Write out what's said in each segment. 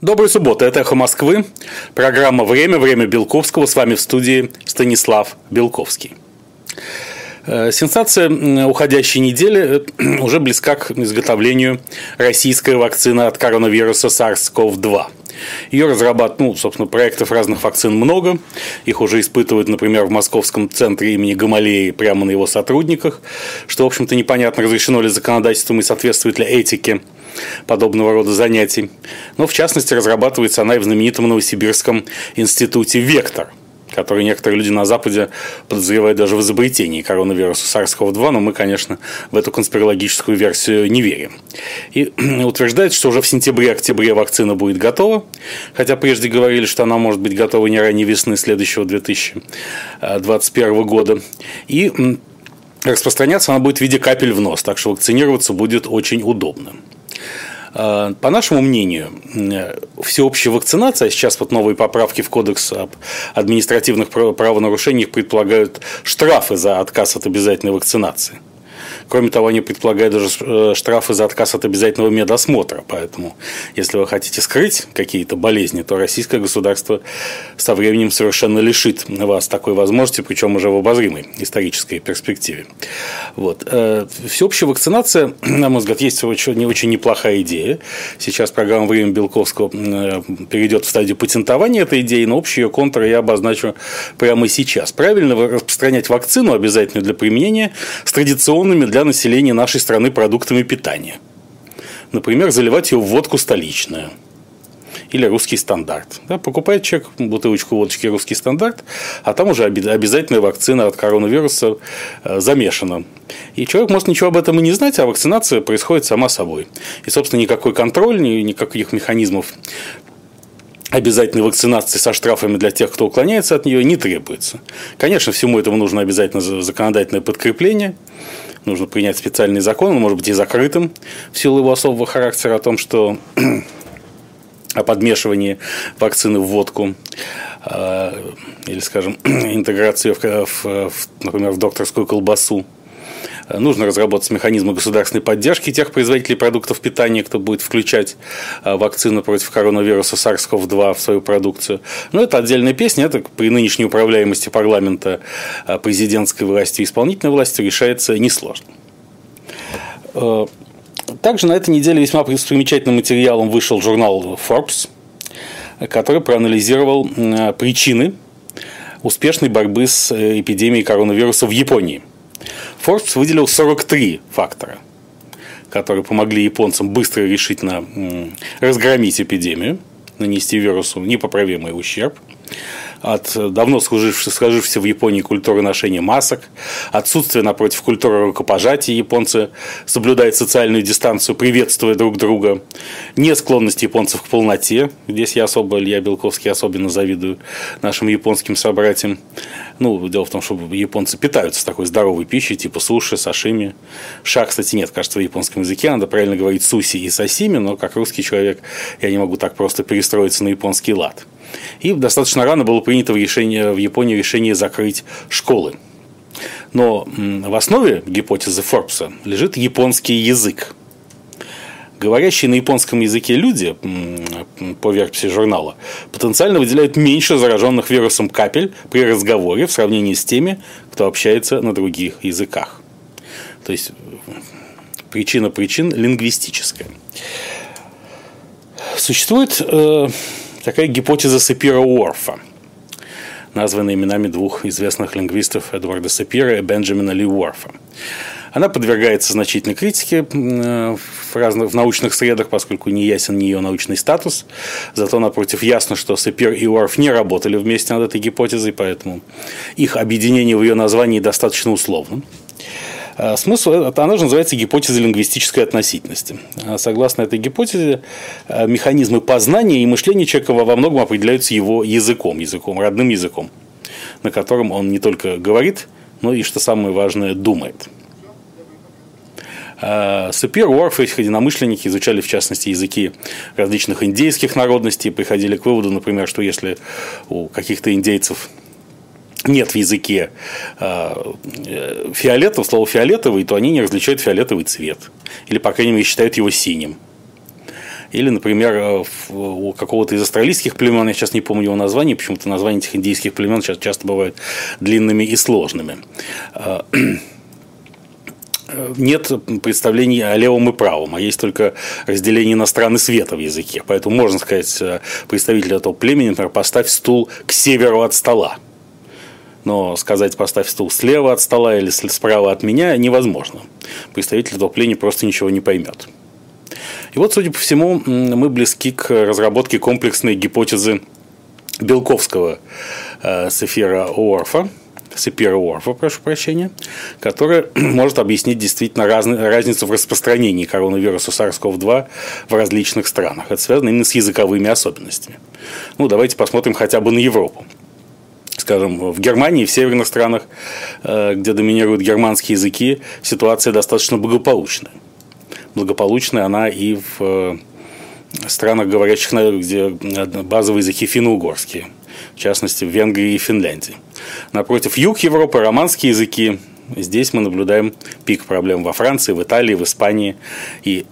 Доброй субботы, это «Эхо Москвы», программа «Время», «Время Белковского», с вами в студии Станислав Белковский. Э, сенсация уходящей недели э, уже близка к изготовлению российской вакцины от коронавируса SARS-CoV-2. Ее разрабатывают, ну, собственно, проектов разных вакцин много. Их уже испытывают, например, в Московском центре имени Гамалеи прямо на его сотрудниках, что, в общем-то, непонятно, разрешено ли законодательством и соответствует ли этике подобного рода занятий. Но, в частности, разрабатывается она и в знаменитом Новосибирском институте «Вектор», который некоторые люди на Западе подозревают даже в изобретении коронавируса SARS-CoV-2, но мы, конечно, в эту конспирологическую версию не верим. И утверждает, что уже в сентябре-октябре вакцина будет готова, хотя прежде говорили, что она может быть готова не ранее весны следующего 2021 года. И распространяться она будет в виде капель в нос, так что вакцинироваться будет очень удобно. А, по нашему мнению, всеобщая вакцинация, а сейчас вот новые поправки в Кодекс об административных правонарушениях предполагают штрафы за отказ от обязательной вакцинации. Кроме того, они предполагают даже э, штрафы за отказ от обязательного медосмотра. Поэтому, если вы хотите скрыть какие-то болезни, то российское государство со временем совершенно лишит вас такой возможности, причем уже в обозримой исторической перспективе. Вот. Э, всеобщая вакцинация, на мой взгляд, есть очень, очень неплохая идея. Сейчас программа «Время Белковского» э, перейдет в стадию патентования этой идеи, но общий ее контур я обозначу прямо сейчас. Правильно распространять вакцину, обязательную для применения, с традиционными для для населения нашей страны продуктами питания. Например, заливать ее в водку столичную или русский стандарт. Да, покупает человек бутылочку водочки русский стандарт, а там уже обязательная вакцина от коронавируса э, замешана. И человек может ничего об этом и не знать, а вакцинация происходит сама собой. И, собственно, никакой контроль, никаких механизмов обязательной вакцинации со штрафами для тех, кто уклоняется от нее, не требуется. Конечно, всему этому нужно обязательно законодательное подкрепление нужно принять специальный закон, он может быть и закрытым в силу его особого характера о том, что о подмешивании вакцины в водку а, или, скажем, интеграции, в, в, например, в докторскую колбасу. Нужно разработать механизмы государственной поддержки тех производителей продуктов питания, кто будет включать а, вакцину против коронавируса SARS-CoV-2 в свою продукцию. Но это отдельная песня. Это при нынешней управляемости парламента, а, президентской власти и исполнительной власти решается несложно. А, также на этой неделе весьма примечательным материалом вышел журнал Forbes, который проанализировал причины успешной борьбы с э, эпидемией коронавируса в Японии – Forbes выделил 43 фактора, которые помогли японцам быстро и решительно разгромить эпидемию, нанести вирусу непоправимый ущерб от давно сложившейся, сложившейся в Японии культуры ношения масок, отсутствие, напротив, культуры рукопожатия. Японцы соблюдают социальную дистанцию, приветствуя друг друга. Не склонность японцев к полноте. Здесь я особо, Илья Белковский, особенно завидую нашим японским собратьям. Ну, дело в том, что японцы питаются такой здоровой пищей, типа суши, сашими. Ша, кстати, нет, кажется, в японском языке. Надо правильно говорить суси и сасими, но как русский человек я не могу так просто перестроиться на японский лад. И достаточно рано было принято в, решение, в Японии решение закрыть школы. Но в основе гипотезы Форбса лежит японский язык. Говорящие на японском языке люди, по версии журнала, потенциально выделяют меньше зараженных вирусом капель при разговоре в сравнении с теми, кто общается на других языках. То есть причина причин лингвистическая. Существует э, такая гипотеза Сапира Уорфа, названная именами двух известных лингвистов Эдварда Сапира и Бенджамина Ли Уорфа. Она подвергается значительной критике э, в, разных, в научных средах, поскольку не ясен ее научный статус. Зато, напротив, ясно, что Сапир и Уорф не работали вместе над этой гипотезой, поэтому их объединение в ее названии достаточно условно. А, смысл, это, она же называется гипотеза лингвистической относительности. А, согласно этой гипотезе, а, механизмы познания и мышления человека во многом определяются его языком, языком, родным языком, на котором он не только говорит, но и, что самое важное, думает. Сапир, Уорф и их единомышленники изучали, в частности, языки различных индейских народностей, приходили к выводу, например, что если у каких-то индейцев нет в языке э, фиолетового, слова фиолетовый, то они не различают фиолетовый цвет. Или, по крайней мере, считают его синим. Или, например, у какого-то из австралийских племен, я сейчас не помню его название, почему-то названия этих индийских племен сейчас часто бывают длинными и сложными нет представлений о левом и правом, а есть только разделение на страны света в языке. Поэтому можно сказать э, представителю этого племени, например, поставь стул к северу от стола. Но сказать поставь стул слева от стола или справа от меня невозможно. Представитель этого племени просто ничего не поймет. И вот, судя по всему, мы близки к разработке комплексной гипотезы Белковского э, Сефира Уорфа, Сапира Уорфа, прошу прощения, которая может объяснить действительно разный, разницу в распространении коронавируса SARS-CoV-2 в различных странах. Это связано именно с языковыми особенностями. Ну, давайте посмотрим хотя бы на Европу. Скажем, в Германии, в северных странах, э, где доминируют германские языки, ситуация достаточно благополучная. Благополучная она и в э, странах, говорящих, где базовые языки финно-угорские – в частности в Венгрии и Финляндии. Напротив, юг Европы, романские языки. Здесь мы наблюдаем пик проблем во Франции, в Италии, в Испании и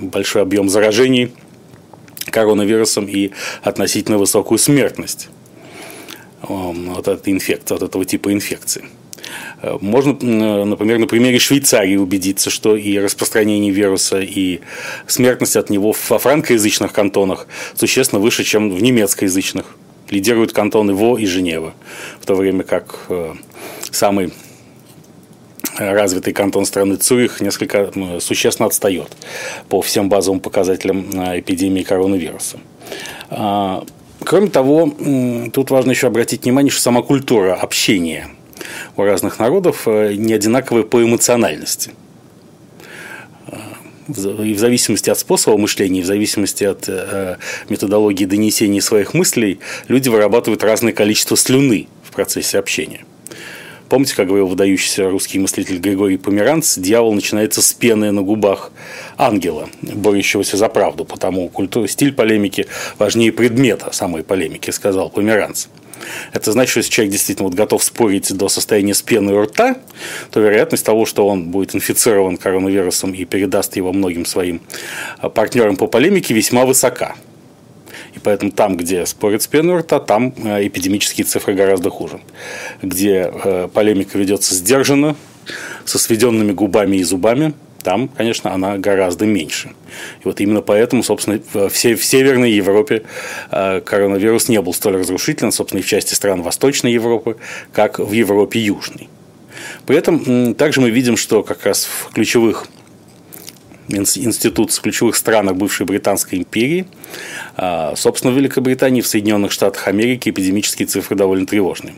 большой объем заражений коронавирусом и относительно высокую смертность от этой инфекции, от этого типа инфекции. Можно, например, на примере Швейцарии убедиться, что и распространение вируса, и смертность от него во франкоязычных кантонах существенно выше, чем в немецкоязычных лидируют кантоны Во и Женева, в то время как э, самый развитый кантон страны Цюрих несколько существенно отстает по всем базовым показателям э, эпидемии коронавируса. Кроме того, тут важно еще обратить внимание, что сама культура общения у разных народов э, не одинаковая по эмоциональности и в зависимости от способа мышления, и в зависимости от э, методологии донесения своих мыслей, люди вырабатывают разное количество слюны в процессе общения. Помните, как говорил выдающийся русский мыслитель Григорий Померанц, дьявол начинается с пены на губах ангела, борющегося за правду, потому культура, стиль полемики важнее предмета самой полемики, сказал Померанц это значит, что если человек действительно вот готов спорить до состояния с пеной рта, то вероятность того, что он будет инфицирован коронавирусом и передаст его многим своим а, партнерам по полемике, весьма высока. И поэтому там, где спорят с пеной там а, эпидемические цифры гораздо хуже. Где а, полемика ведется сдержанно, со сведенными губами и зубами – там, конечно, она гораздо меньше. И вот именно поэтому, собственно, в, в Северной Европе э, коронавирус не был столь разрушителен, собственно, и в части стран Восточной Европы, как в Европе Южной. При этом также мы видим, что как раз в ключевых институциях, в ключевых странах бывшей Британской империи, э, собственно, в Великобритании, в Соединенных Штатах Америки эпидемические цифры довольно тревожные.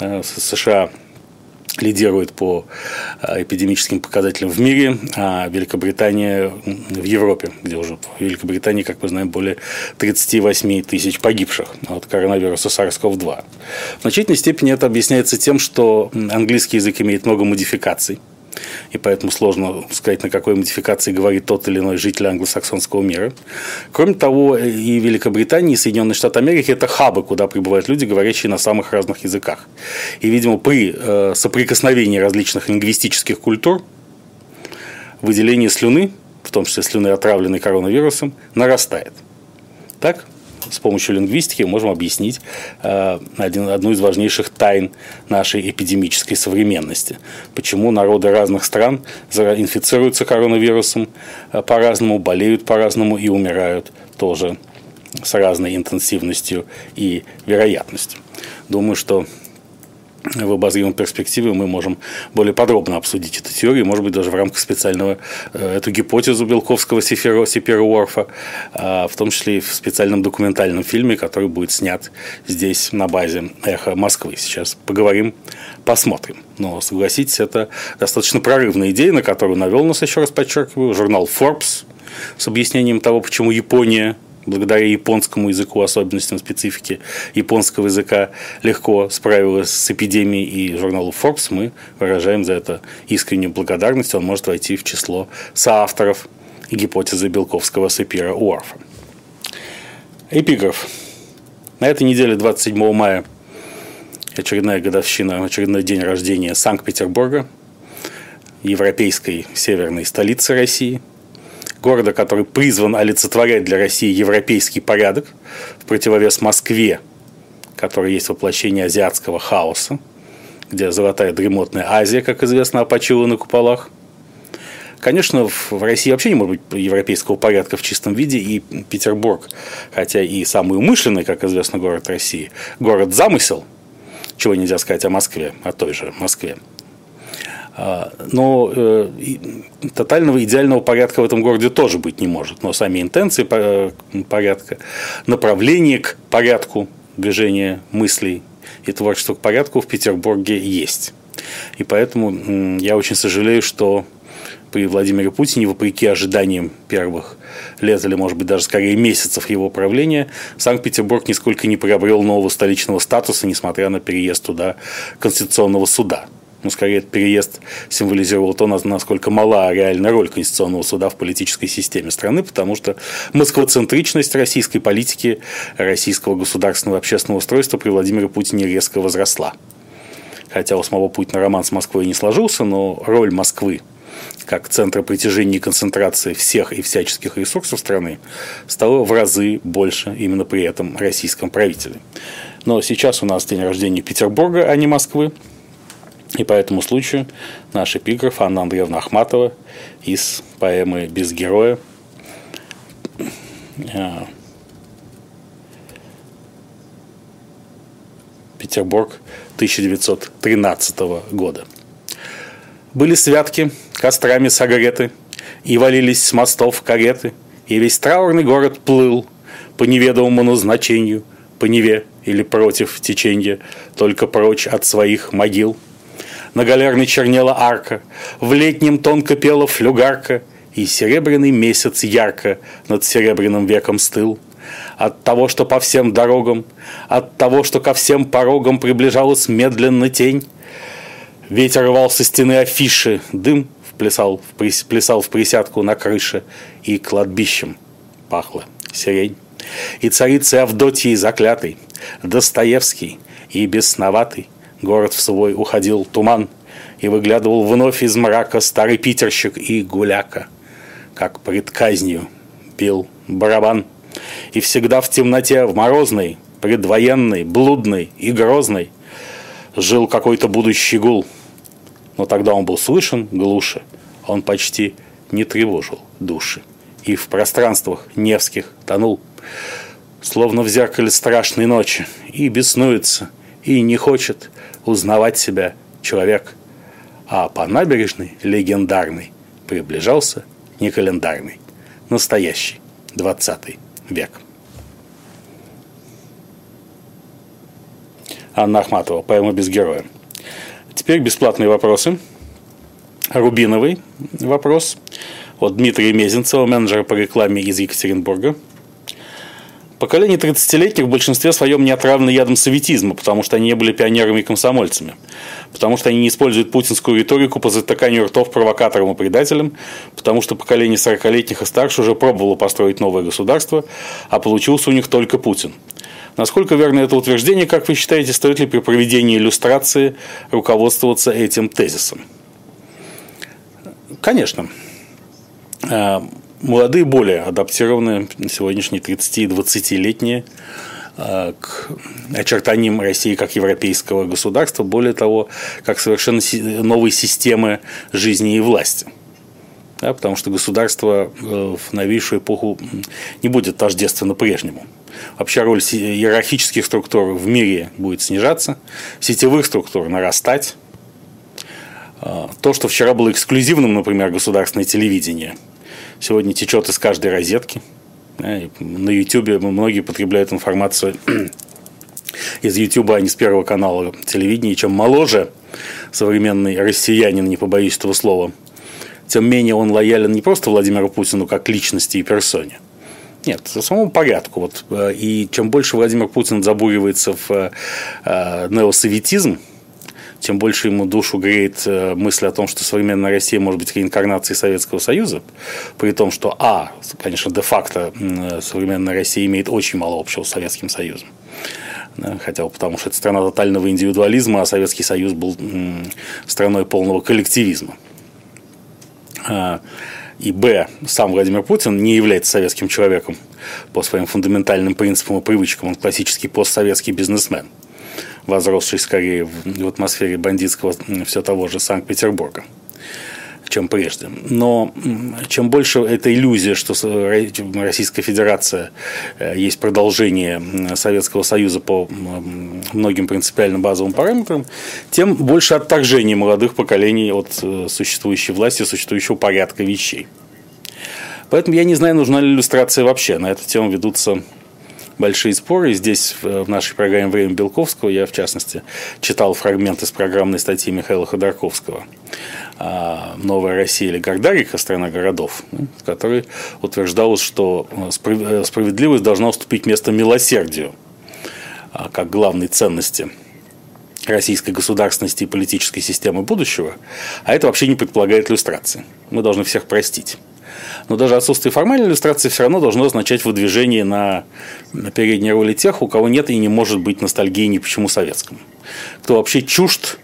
Э, США лидирует по э, эпидемическим показателям в мире, а Великобритания в Европе, где уже в Великобритании, как мы знаем, более 38 тысяч погибших от коронавируса SARS-CoV-2. В значительной степени это объясняется тем, что английский язык имеет много модификаций, и поэтому сложно сказать, на какой модификации говорит тот или иной житель англосаксонского мира. Кроме того, и Великобритания, и Соединенные Штаты Америки – это хабы, куда прибывают люди, говорящие на самых разных языках. И, видимо, при э, соприкосновении различных лингвистических культур выделение слюны, в том числе слюны, отравленной коронавирусом, нарастает. Так? С помощью лингвистики мы можем объяснить э, один, одну из важнейших тайн нашей эпидемической современности. Почему народы разных стран инфицируются коронавирусом э, по-разному, болеют по-разному и умирают тоже с разной интенсивностью и вероятностью. Думаю, что в обозримой перспективе мы можем более подробно обсудить эту теорию, может быть, даже в рамках специального, э, эту гипотезу Белковского Сипера Уорфа, а, в том числе и в специальном документальном фильме, который будет снят здесь на базе «Эхо Москвы». Сейчас поговорим, посмотрим. Но, согласитесь, это достаточно прорывная идея, на которую навел нас, еще раз подчеркиваю, журнал Forbes с объяснением того, почему Япония благодаря японскому языку, особенностям специфики японского языка, легко справилась с эпидемией, и журналу Forbes мы выражаем за это искреннюю благодарность. Он может войти в число соавторов гипотезы Белковского Сапира Уорфа. Эпиграф. На этой неделе, 27 мая, очередная годовщина, очередной день рождения Санкт-Петербурга, европейской северной столицы России – города, который призван олицетворять для России европейский порядок в противовес Москве, который есть воплощение азиатского хаоса, где золотая дремотная Азия, как известно, опочила на куполах. Конечно, в России вообще не может быть европейского порядка в чистом виде, и Петербург, хотя и самый умышленный, как известно, город России, город замысел, чего нельзя сказать о Москве, о той же Москве. А, но э, тотального идеального порядка в этом городе тоже быть не может. Но сами интенции порядка, направление к порядку движения мыслей и творчества к порядку в Петербурге есть. И поэтому я очень сожалею, что при Владимире Путине, вопреки ожиданиям первых лет или, может быть, даже скорее месяцев его правления, Санкт-Петербург нисколько не приобрел нового столичного статуса, несмотря на переезд туда Конституционного суда. Ну, скорее, этот переезд символизировал то, насколько мала реальная роль Конституционного суда в политической системе страны, потому что москвоцентричность российской политики, российского государственного общественного устройства при Владимире Путине резко возросла. Хотя у самого Путина роман с Москвой не сложился, но роль Москвы как центра притяжения и концентрации всех и всяческих ресурсов страны стало в разы больше именно при этом российском правителе. Но сейчас у нас день рождения Петербурга, а не Москвы. И по этому случаю наш эпиграф Анна Андреевна Ахматова из поэмы «Без героя» а, Петербург 1913 года. Были святки, кострами согреты, и валились с мостов кареты, и весь траурный город плыл по неведомому назначению, по Неве или против течения, только прочь от своих могил – на галерной чернела арка, в летнем тонко пела флюгарка, и серебряный месяц ярко над серебряным веком стыл. От того, что по всем дорогам, от того, что ко всем порогам приближалась медленно тень, ветер рвал со стены афиши, дым вплясал, плясал в присядку на крыше, и кладбищем пахло сирень. И царицей Авдотьей заклятый, Достоевский и бесноватый, Город в свой уходил туман, и выглядывал вновь из мрака старый питерщик и гуляка, как пред казнью бил барабан. И всегда в темноте, в морозной, предвоенной, блудной и грозной жил какой-то будущий гул. Но тогда он был слышен глуше, он почти не тревожил души. И в пространствах Невских тонул, словно в зеркале страшной ночи, и беснуется, и не хочет узнавать себя человек. А по набережной легендарный приближался не календарный, настоящий 20 век. Анна Ахматова, поэма «Без героя». Теперь бесплатные вопросы. Рубиновый вопрос от Дмитрия Мезенцева, менеджера по рекламе из Екатеринбурга – Поколение 30-летних в большинстве своем не отравлено ядом советизма, потому что они не были пионерами и комсомольцами. Потому что они не используют путинскую риторику по затыканию ртов провокаторам и предателям, потому что поколение 40-летних и старше уже пробовало построить новое государство, а получился у них только Путин. Насколько верно это утверждение, как вы считаете, стоит ли при проведении иллюстрации руководствоваться этим тезисом? Конечно а, молодые более адаптированы, сегодняшние 30- и 20-летние, а, к очертаниям России как европейского государства, более того, как совершенно новой системы жизни и власти. Да, потому что государство э, в новейшую эпоху не будет тождественно прежнему. Вообще роль иерархических структур в мире будет снижаться, сетевых структур нарастать. А, то, что вчера было эксклюзивным, например, государственное телевидение – сегодня течет из каждой розетки. На YouTube многие потребляют информацию из YouTube, а не с первого канала телевидения. чем моложе современный россиянин, не побоюсь этого слова, тем менее он лоялен не просто Владимиру Путину как личности и персоне. Нет, самому порядку. Вот. Э, и чем больше Владимир Путин забуривается в э, э, неосоветизм, тем больше ему душу греет э, мысль о том, что современная Россия может быть реинкарнацией Советского Союза, при том, что, а, конечно, де-факто современная Россия имеет очень мало общего с Советским Союзом. Хотя бы потому, что это страна тотального индивидуализма, а Советский Союз был страной полного коллективизма. А, и б, сам Владимир Путин не является советским человеком по своим фундаментальным принципам и привычкам. Он классический постсоветский бизнесмен, возросший скорее в атмосфере бандитского все того же Санкт-Петербурга чем прежде. Но чем больше эта иллюзия, что Российская Федерация э, есть продолжение Советского Союза по многим принципиальным базовым параметрам, тем больше отторжение молодых поколений от э, существующей власти, существующего порядка вещей. Поэтому я не знаю, нужна ли иллюстрация вообще. На эту тему ведутся большие споры. Здесь в нашей программе «Время Белковского» я, в частности, читал фрагмент из программной статьи Михаила Ходорковского а, «Новая Россия» или «Гордарика. Страна городов», в которой утверждалось, что э, э, справедливость должна уступить место милосердию а, как главной ценности российской государственности и политической системы будущего, а это вообще не предполагает иллюстрации. Мы должны всех простить. Но даже отсутствие формальной иллюстрации все равно должно означать выдвижение на, на передней роли тех, у кого нет и не может быть ностальгии ни почему советскому. Кто вообще чужд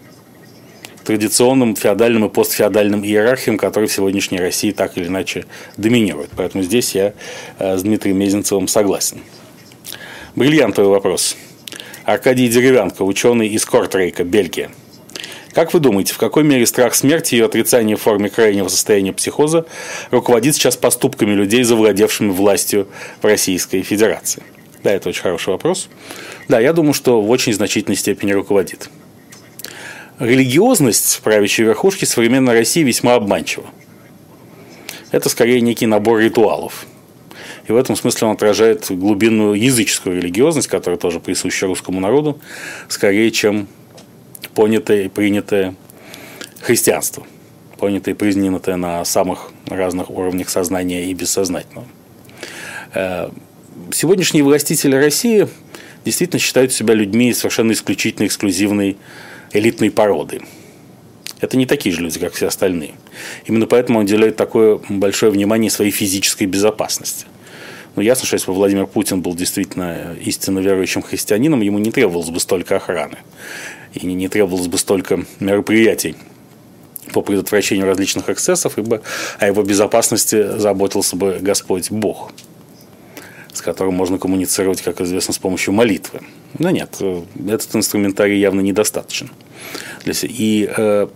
традиционным феодальным и постфеодальным иерархиям, которые в сегодняшней России так или иначе доминируют. Поэтому здесь я э, с Дмитрием Мезенцевым согласен. Бриллиантовый вопрос. Аркадий Деревянко, ученый из Кортрейка, Бельгия. Как вы думаете, в какой мере страх смерти и отрицание в форме крайнего состояния психоза руководит сейчас поступками людей, завладевшими властью в Российской Федерации? Да, это очень хороший вопрос. Да, я думаю, что в очень значительной степени руководит религиозность правящей верхушки современной России весьма обманчива. Это скорее некий набор ритуалов. И в этом смысле он отражает глубинную языческую религиозность, которая тоже присуща русскому народу, скорее, чем понятое и принятое христианство, понятое и принятое на самых разных уровнях сознания и бессознательного. Э, сегодняшние властители России действительно считают себя людьми совершенно исключительно эксклюзивной элитной породы. Это не такие же люди, как все остальные. Именно поэтому он уделяет такое большое внимание своей физической безопасности. Но ясно, что если бы Владимир Путин был действительно истинно верующим христианином, ему не требовалось бы столько охраны. И не требовалось бы столько мероприятий по предотвращению различных эксцессов, ибо о его безопасности заботился бы Господь Бог, с которым можно коммуницировать, как известно, с помощью молитвы. Но нет, э, этот инструментарий явно недостаточен. И э,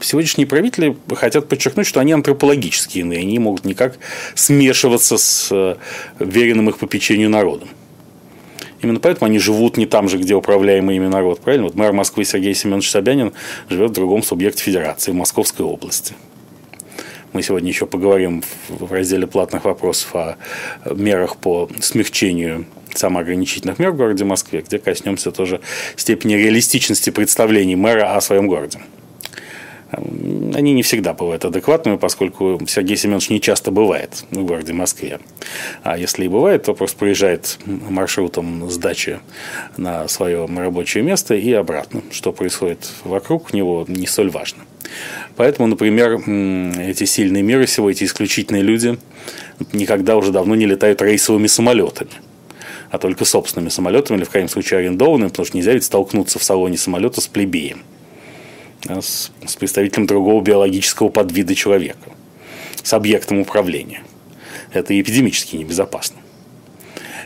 сегодняшние правители хотят подчеркнуть, что они антропологические иные, они могут никак смешиваться с э, веренным их попечению народом. Именно поэтому они живут не там же, где управляемый ими народ. Правильно? Вот мэр Москвы Сергей Семенович Собянин живет в другом субъекте федерации, в Московской области. Мы сегодня еще поговорим в разделе платных вопросов о мерах по смягчению самоограничительных мер в городе Москве, где коснемся тоже степени реалистичности представлений мэра о своем городе. Они не всегда бывают адекватными, поскольку Сергей Семенович не часто бывает в городе Москве. А если и бывает, то просто приезжает маршрутом с дачи на свое рабочее место и обратно. Что происходит вокруг него, не столь важно. Поэтому, например, эти сильные миры всего, эти исключительные люди никогда уже давно не летают рейсовыми самолетами а только собственными самолетами или в крайнем случае арендованными, потому что нельзя ведь столкнуться в салоне самолета с плебеем, с, с представителем другого биологического подвида человека, с объектом управления. Это эпидемически небезопасно.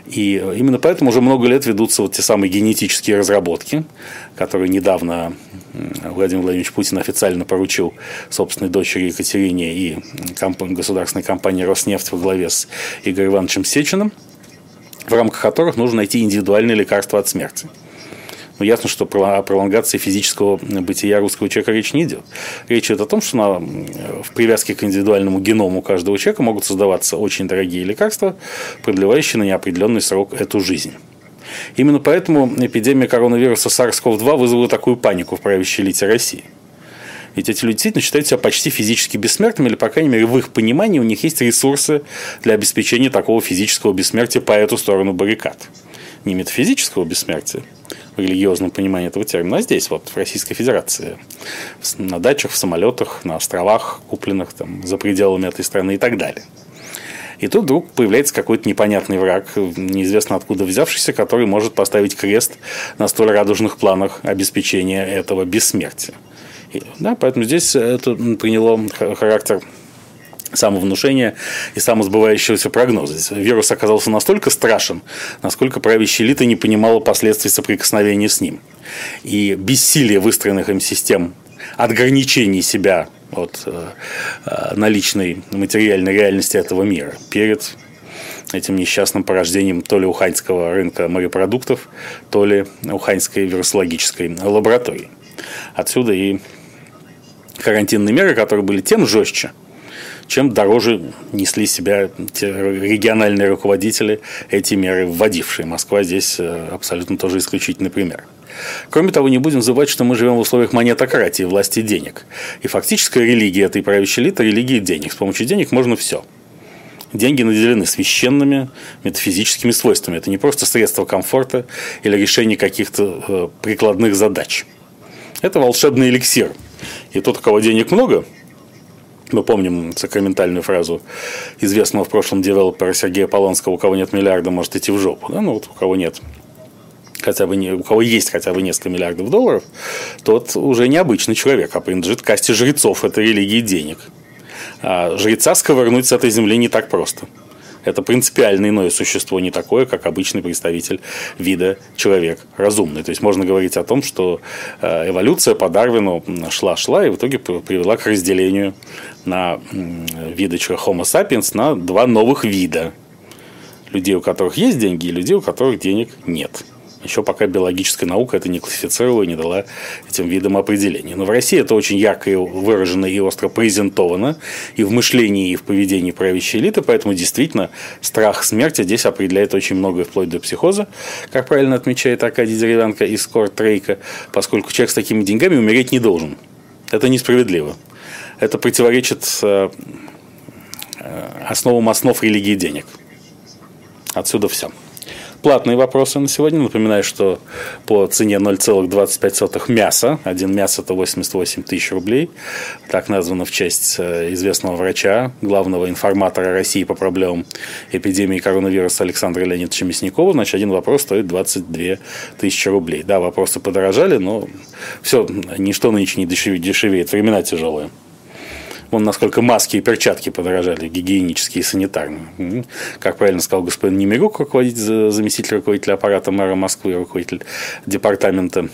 И именно поэтому уже много лет ведутся вот те самые генетические разработки, которые недавно Владимир Владимирович Путин официально поручил собственной дочери Екатерине и государственной компании «Роснефть» во главе с Игорем Ивановичем Сечиным – в рамках которых нужно найти индивидуальные лекарства от смерти. Но ясно, что про пролонгации физического бытия русского человека речь не идет. Речь идет о том, что на, в привязке к индивидуальному геному каждого человека могут создаваться очень дорогие лекарства, продлевающие на неопределенный срок эту жизнь. Именно поэтому эпидемия коронавируса SARS-CoV-2 вызвала такую панику в правящей элите России – ведь эти люди действительно считают себя почти физически бессмертными, или, по крайней мере, в их понимании у них есть ресурсы для обеспечения такого физического бессмертия по эту сторону баррикад. Не метафизического бессмертия, в религиозном понимании этого термина, а здесь, вот, в Российской Федерации, на дачах, в самолетах, на островах, купленных там, за пределами этой страны и так далее. И тут вдруг появляется какой-то непонятный враг, неизвестно откуда взявшийся, который может поставить крест на столь радужных планах обеспечения этого бессмертия. Да, поэтому здесь это приняло характер самовнушения и самосбывающегося прогноза. Вирус оказался настолько страшен, насколько правящая элита не понимала последствий соприкосновения с ним. И бессилие выстроенных им систем ограничений себя от э, э, наличной материальной реальности этого мира перед этим несчастным порождением то ли уханьского рынка морепродуктов, то ли уханьской вирусологической лаборатории. Отсюда и карантинные меры, которые были тем жестче, чем дороже несли себя те региональные руководители, эти меры вводившие. Москва здесь э, абсолютно тоже исключительный пример. Кроме того, не будем забывать, что мы живем в условиях монетократии, власти денег. И фактическая религия этой правящей элиты – религия денег. С помощью денег можно все. Деньги наделены священными метафизическими свойствами. Это не просто средство комфорта или решение каких-то э, прикладных задач. Это волшебный эликсир. И тот, у кого денег много, мы помним сакраментальную фразу известного в прошлом девелопера Сергея Полонского, у кого нет миллиарда, может идти в жопу. Да? Ну вот у кого нет хотя бы не, у кого есть хотя бы несколько миллиардов долларов, тот уже не обычный человек, а принадлежит касте жрецов этой религии денег. А жреца сковырнуть с этой земли не так просто. Это принципиально иное существо, не такое, как обычный представитель вида человек разумный. То есть можно говорить о том, что э, эволюция по Дарвину шла-шла и в итоге привела к разделению на виды Homo sapiens на два новых вида. Людей, у которых есть деньги, и людей, у которых денег нет. Еще пока биологическая наука это не классифицировала и не дала этим видам определения. Но в России это очень ярко выражено и остро презентовано и в мышлении, и в поведении правящей элиты, поэтому действительно страх смерти здесь определяет очень многое, вплоть до психоза, как правильно отмечает Аркадий Деревянко из Кортрейка, поскольку человек с такими деньгами умереть не должен. Это несправедливо. Это противоречит э, э, основам основ религии денег. Отсюда все платные вопросы на сегодня. Напоминаю, что по цене 0,25 мяса, один мясо это 88 тысяч рублей, так названо в честь э, известного врача, главного информатора России по проблемам эпидемии коронавируса Александра Леонидовича Мясникова, значит, один вопрос стоит 22 тысячи рублей. Да, вопросы подорожали, но все, ничто нынче не дешевеет, времена тяжелые. Вон насколько маски и перчатки подорожали, гигиенические и санитарные. Как правильно сказал господин Немирюк, руководитель, заместитель руководителя аппарата мэра Москвы, руководитель департамента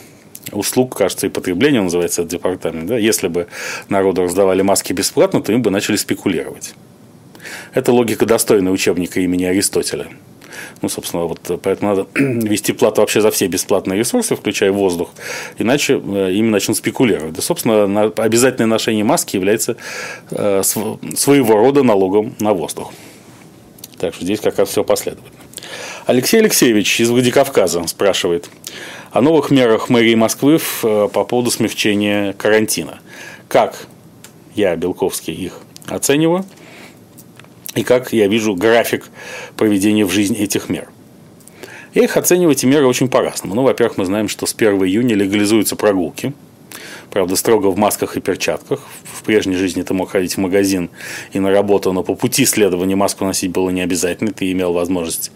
услуг, кажется, и потребления называется этот департамент. Да? Если бы народу раздавали маски бесплатно, то им бы начали спекулировать. Это логика достойная учебника имени Аристотеля. Ну, собственно, вот поэтому надо вести плату вообще за все бесплатные ресурсы, включая воздух, иначе э, ими начнут спекулировать. Да, собственно, обязательное ношение маски является э, своего рода налогом на воздух. Так что здесь как раз все последовательно. Алексей Алексеевич из Владикавказа спрашивает о новых мерах мэрии Москвы э, по поводу смягчения карантина. Как я, Белковский, их оцениваю – и как я вижу график проведения в жизнь этих мер. Я их оцениваю, эти меры, очень по-разному. Ну, во-первых, мы знаем, что с 1 июня легализуются прогулки. Правда, строго в масках и перчатках. В прежней жизни ты мог ходить в магазин и на работу, но по пути следования маску носить было не обязательно. Ты имел возможность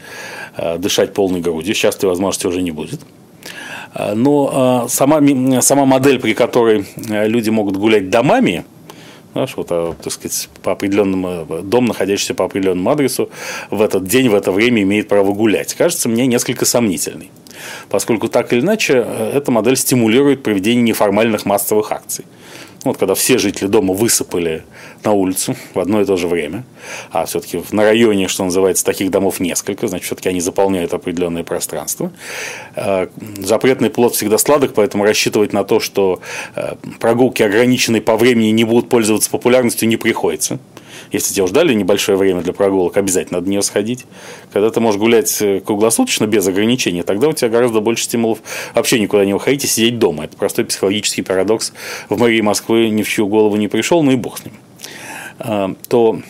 э, дышать полной грудью. Сейчас этой возможности уже не будет. Э, но э, сама, сама модель, при которой люди могут гулять домами, знаешь, вот, а, так сказать, по определенному, дом, находящийся по определенному адресу, в этот день, в это время имеет право гулять. Кажется мне несколько сомнительной. Поскольку так или иначе, э, эта модель стимулирует проведение неформальных массовых акций. Вот когда все жители дома высыпали на улицу в одно и то же время, а все-таки на районе, что называется, таких домов несколько, значит, все-таки они заполняют определенное пространство. Э, запретный плод всегда сладок, поэтому рассчитывать на то, что э, прогулки, ограниченные по времени, не будут пользоваться популярностью, не приходится. Если тебе уж дали небольшое время для прогулок, обязательно надо в нее сходить. Когда ты можешь гулять э, круглосуточно без ограничений, тогда у тебя гораздо больше стимулов вообще никуда не выходить и сидеть дома. Это простой психологический парадокс. В мэрии Москвы ни в чью голову не пришел, ну и бог с ним. А, то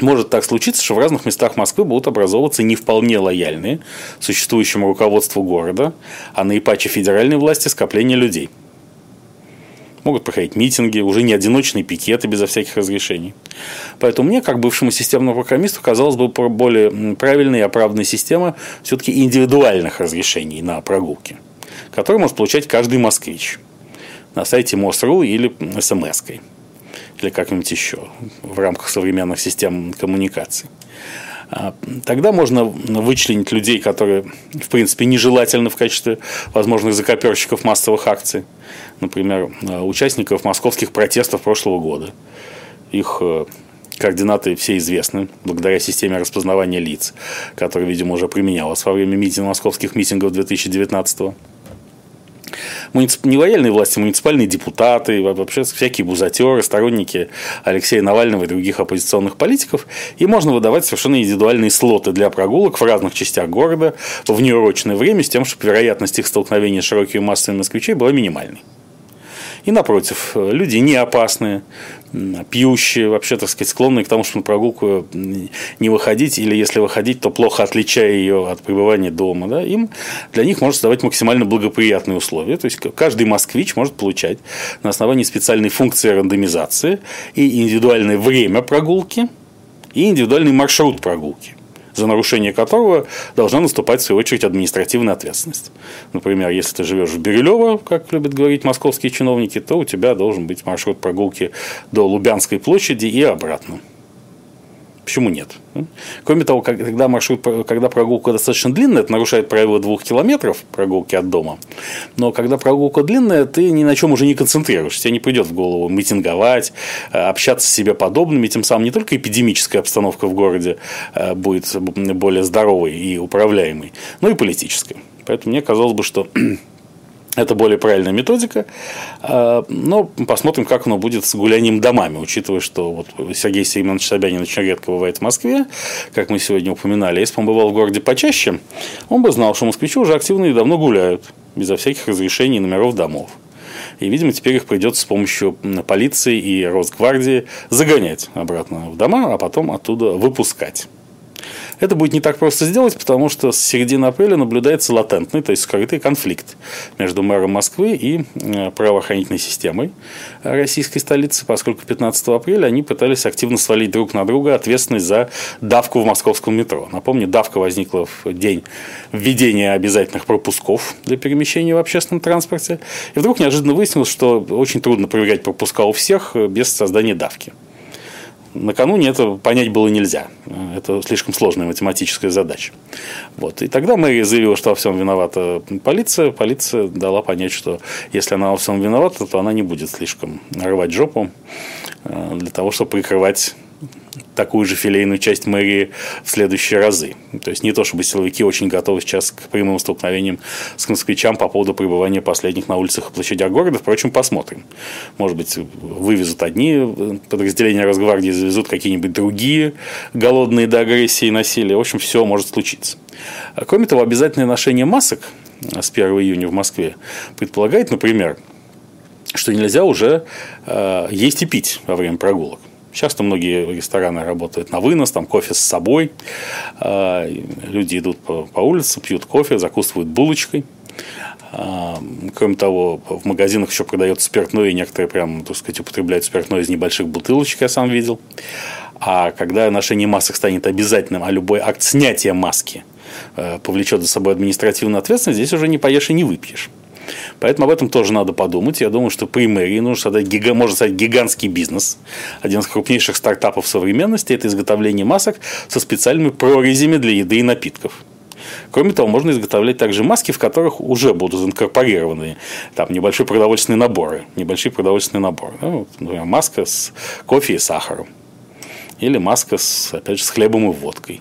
может так случиться, что в разных местах Москвы будут образовываться не вполне лояльные существующему руководству города, а наипаче федеральной власти скопления людей – могут проходить митинги, уже не одиночные пикеты безо всяких разрешений. Поэтому мне, как бывшему системному программисту, казалось бы более правильной и оправданной система все-таки индивидуальных разрешений на прогулки, которые может получать каждый москвич на сайте МОСРУ или смс-кой. или как-нибудь еще в рамках современных систем коммуникаций. А, тогда можно вычленить людей, которые, в принципе, нежелательны в качестве возможных закоперщиков массовых акций. Например, а, участников московских протестов прошлого года. Их э, координаты все известны, благодаря системе распознавания лиц, которая, видимо, уже применялась во время митинга, московских митингов 2019 года муницип... нелояльные власти, муниципальные депутаты, вообще всякие бузатеры, сторонники Алексея Навального и других оппозиционных политиков. И можно выдавать совершенно индивидуальные слоты для прогулок в разных частях города в неурочное время с тем, чтобы вероятность их столкновения с широкими массами москвичей была минимальной. И напротив, люди не опасные, пьющие, вообще, так сказать, склонные к тому, чтобы на прогулку не выходить, или если выходить, то плохо отличая ее от пребывания дома, да, им, для них может создавать максимально благоприятные условия. То есть каждый москвич может получать на основании специальной функции рандомизации и индивидуальное время прогулки, и индивидуальный маршрут прогулки за нарушение которого должна наступать, в свою очередь, административная ответственность. Например, если ты живешь в Бирюлево, как любят говорить московские чиновники, то у тебя должен быть маршрут прогулки до Лубянской площади и обратно. Почему нет? Кроме того, когда маршрут, когда прогулка достаточно длинная, это нарушает правило двух километров прогулки от дома. Но когда прогулка длинная, ты ни на чем уже не концентрируешься. Тебе не придет в голову митинговать, э, общаться с себе подобными. Тем самым не только эпидемическая обстановка в городе э, будет более здоровой и управляемой, но и политическая. Поэтому мне казалось бы, что это более правильная методика. А, но посмотрим, как оно будет с гулянием домами, учитывая, что вот Сергей Семенович Собянин очень редко бывает в Москве, как мы сегодня упоминали. Если бы он бывал в городе почаще, он бы знал, что москвичи уже активно и давно гуляют, безо всяких разрешений номеров домов. И, видимо, теперь их придется с помощью полиции и Росгвардии загонять обратно в дома, а потом оттуда выпускать. Это будет не так просто сделать, потому что с середины апреля наблюдается латентный, то есть скрытый конфликт между мэром Москвы и э, правоохранительной системой российской столицы, поскольку 15 апреля они пытались активно свалить друг на друга ответственность за давку в московском метро. Напомню, давка возникла в день введения обязательных пропусков для перемещения в общественном транспорте. И вдруг неожиданно выяснилось, что очень трудно проверять пропуска у всех без создания давки накануне это понять было нельзя. Это слишком сложная математическая задача. Вот. И тогда мэрия заявила, что во всем виновата полиция. Полиция дала понять, что если она во всем виновата, то она не будет слишком рвать жопу э, для того, чтобы прикрывать такую же филейную часть мэрии в следующие разы. То есть не то, чтобы силовики очень готовы сейчас к прямым столкновениям с москвичам по поводу пребывания последних на улицах и площадях города. Впрочем, посмотрим. Может быть, вывезут одни подразделения Росгвардии, завезут какие-нибудь другие голодные до агрессии и насилия. В общем, все может случиться. Кроме того, обязательное ношение масок с 1 июня в Москве предполагает, например, что нельзя уже э, есть и пить во время прогулок. Часто многие рестораны работают на вынос, там кофе с собой. А, люди идут по, улице, пьют кофе, закусывают булочкой. А, кроме того, в магазинах еще продается спиртное, и некоторые прям, так сказать, употребляют спиртное из небольших бутылочек, я сам видел. А когда ношение масок станет обязательным, а любой акт снятия маски э, повлечет за собой административную ответственность, здесь уже не поешь и не выпьешь. Поэтому об этом тоже надо подумать. Я думаю, что при мэрии нужно создать, гига, можно создать гигантский бизнес. Один из крупнейших стартапов современности – это изготовление масок со специальными прорезями для еды и напитков. Кроме того, можно изготовлять также маски, в которых уже будут инкорпорированы там, небольшие продовольственные наборы. Небольшие продовольственные наборы. Ну, например, маска с кофе и сахаром. Или маска, с, опять же, с хлебом и водкой.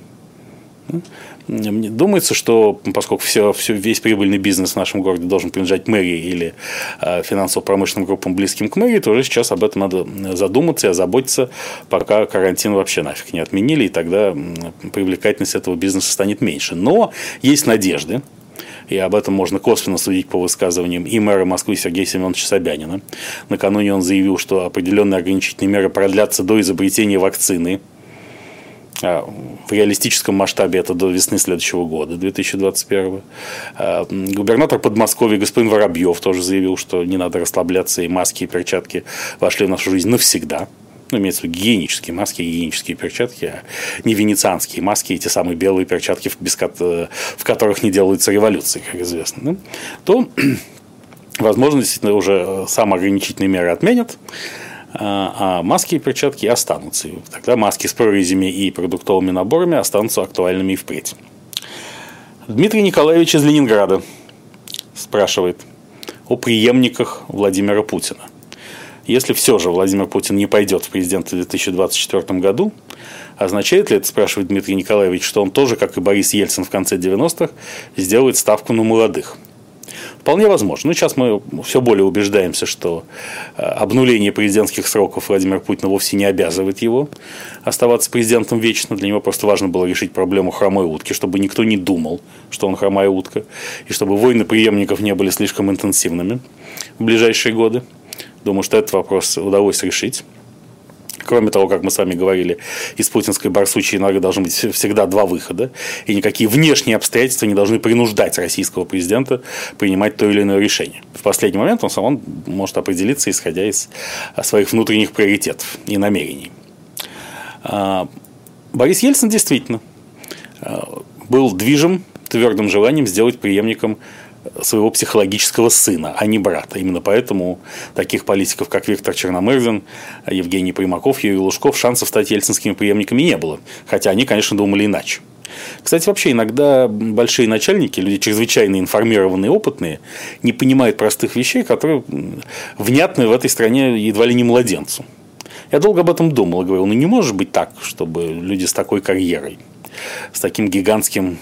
Мне думается, что поскольку все, все, весь прибыльный бизнес в нашем городе должен принадлежать мэрии или э, финансово-промышленным группам, близким к мэрии, то уже сейчас об этом надо задуматься и озаботиться, пока карантин вообще нафиг не отменили, и тогда привлекательность этого бизнеса станет меньше. Но есть надежды, и об этом можно косвенно судить по высказываниям и мэра Москвы Сергея Семеновича Собянина. Накануне он заявил, что определенные ограничительные меры продлятся до изобретения вакцины – а, в реалистическом масштабе это до весны следующего года, 2021. А, губернатор Подмосковья господин Воробьев тоже заявил, что не надо расслабляться, и маски и перчатки вошли в нашу жизнь навсегда. Ну, имеется в виду гигиенические маски, гигиенические перчатки, а не венецианские маски, эти самые белые перчатки, без, в которых не делаются революции, как известно. Да? То, возможно, действительно уже самоограничительные меры отменят, а, а маски и перчатки останутся. Тогда маски с прорезями и продуктовыми наборами останутся актуальными и впредь. Дмитрий Николаевич из Ленинграда спрашивает о преемниках Владимира Путина. Если все же Владимир Путин не пойдет в президенты в 2024 году, означает ли это, спрашивает Дмитрий Николаевич, что он тоже, как и Борис Ельцин в конце 90-х, сделает ставку на молодых – Вполне возможно. Но сейчас мы все более убеждаемся, что э, обнуление президентских сроков Владимира Путина вовсе не обязывает его оставаться президентом вечно. Для него просто важно было решить проблему хромой утки, чтобы никто не думал, что он хромая утка, и чтобы войны преемников не были слишком интенсивными в ближайшие годы. Думаю, что этот вопрос удалось решить. Кроме того, как мы с вами говорили, из путинской барсучей норы должны быть всегда два выхода, и никакие внешние обстоятельства не должны принуждать российского президента принимать то или иное решение. В последний момент он сам он может определиться, исходя из своих внутренних приоритетов и намерений. А, Борис Ельцин действительно а, был движим твердым желанием сделать преемником своего психологического сына, а не брата. Именно поэтому таких политиков, как Виктор Черномырдин, Евгений Примаков, Юрий Лужков, шансов стать ельцинскими преемниками не было. Хотя они, конечно, думали иначе. Кстати, вообще иногда большие начальники, люди чрезвычайно информированные, опытные, не понимают простых вещей, которые внятны в этой стране едва ли не младенцу. Я долго об этом думал и говорил, ну не может быть так, чтобы люди с такой карьерой – с таким гигантским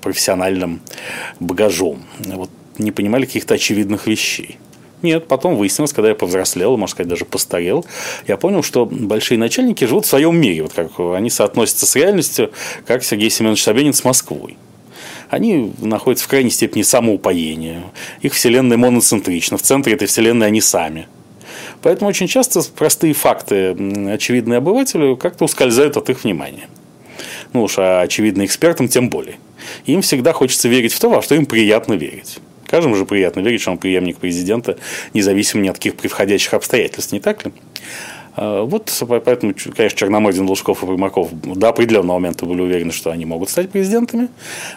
профессиональным багажом. Вот не понимали каких-то очевидных вещей. Нет, потом выяснилось, когда я повзрослел, можно сказать, даже постарел, я понял, что большие начальники живут в своем мире, вот как они соотносятся с реальностью, как Сергей Семенович Собянин с Москвой. Они находятся в крайней степени самоупоения. Их вселенная моноцентрична. В центре этой вселенной они сами. Поэтому очень часто простые факты, очевидные обывателю, как-то ускользают от их внимания ну уж а очевидно экспертам тем более. Им всегда хочется верить в то, во что им приятно верить. Каждому же приятно верить, что он преемник президента, независимо ни от каких превходящих обстоятельств, не так ли? А, вот поэтому, конечно, Черномырдин, Лужков и Примаков до определенного момента были уверены, что они могут стать президентами,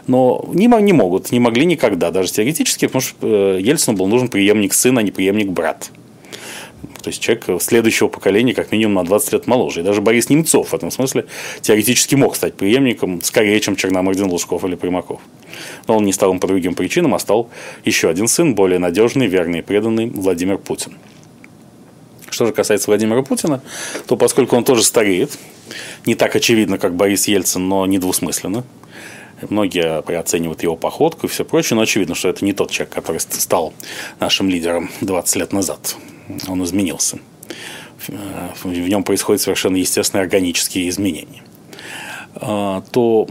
но не, не могут, не могли никогда, даже теоретически, потому что э, Ельцину был нужен преемник сына, а не преемник брат. То есть человек следующего поколения как минимум на 20 лет моложе. И даже Борис Немцов в этом смысле теоретически мог стать преемником скорее, чем Черномырдин, Лужков или Примаков. Но он не стал им по другим причинам, а стал еще один сын, более надежный, верный и преданный Владимир Путин. Что же касается Владимира Путина, то поскольку он тоже стареет, не так очевидно, как Борис Ельцин, но недвусмысленно, Многие переоценивают его походку и все прочее, но очевидно, что это не тот человек, который стал нашим лидером 20 лет назад он изменился. В нем происходят совершенно естественные органические изменения. А, то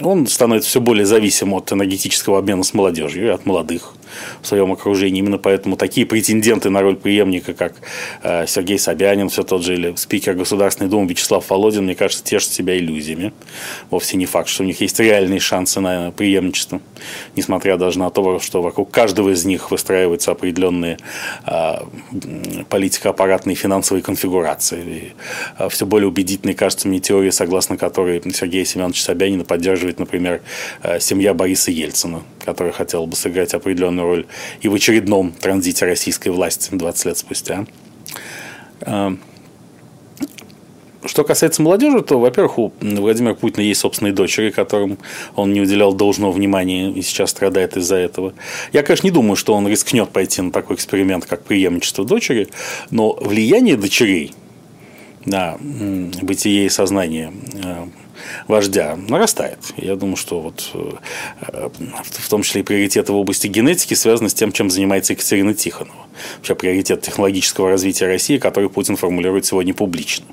он становится все более зависим от энергетического обмена с молодежью и от молодых в своем окружении. Именно поэтому такие претенденты на роль преемника, как э, Сергей Собянин, все тот же, или спикер Государственной Думы Вячеслав Володин, мне кажется, тешат себя иллюзиями. Вовсе не факт, что у них есть реальные шансы на преемничество, несмотря даже на то, что вокруг каждого из них выстраиваются определенные э, политико-аппаратные финансовые конфигурации. И, э, все более убедительной кажется мне теория, согласно которой Сергей Семенович Собянина поддерживает, например, семья Бориса Ельцина, которая хотела бы сыграть определенную роль и в очередном транзите российской власти 20 лет спустя. А, что касается молодежи, то, во-первых, у Владимира Путина есть собственные дочери, которым он не уделял должного внимания и сейчас страдает из-за этого. Я, конечно, не думаю, что он рискнет пойти на такой эксперимент, как преемничество дочери, но влияние дочерей на бытие и сознание а, вождя нарастает. Я думаю, что вот э, в том числе и приоритеты в области генетики связаны с тем, чем занимается Екатерина Тихонова. Вообще приоритет технологического развития России, который Путин формулирует сегодня публично.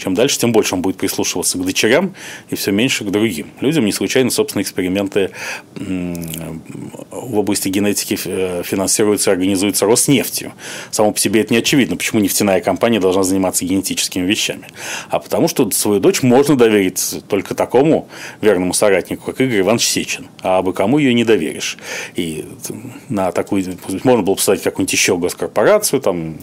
Чем дальше, тем больше он будет прислушиваться к дочерям и все меньше к другим людям. Не случайно, собственно, эксперименты в области генетики э, финансируются и организуются Роснефтью. Само по себе это не очевидно, почему нефтяная компания должна заниматься генетическими вещами. А потому что свою дочь можно доверить только такому верному соратнику, как Игорь Иванович Сечин. А абы кому ее не доверишь. И на такую можно было посадить какую-нибудь еще госкорпорацию там,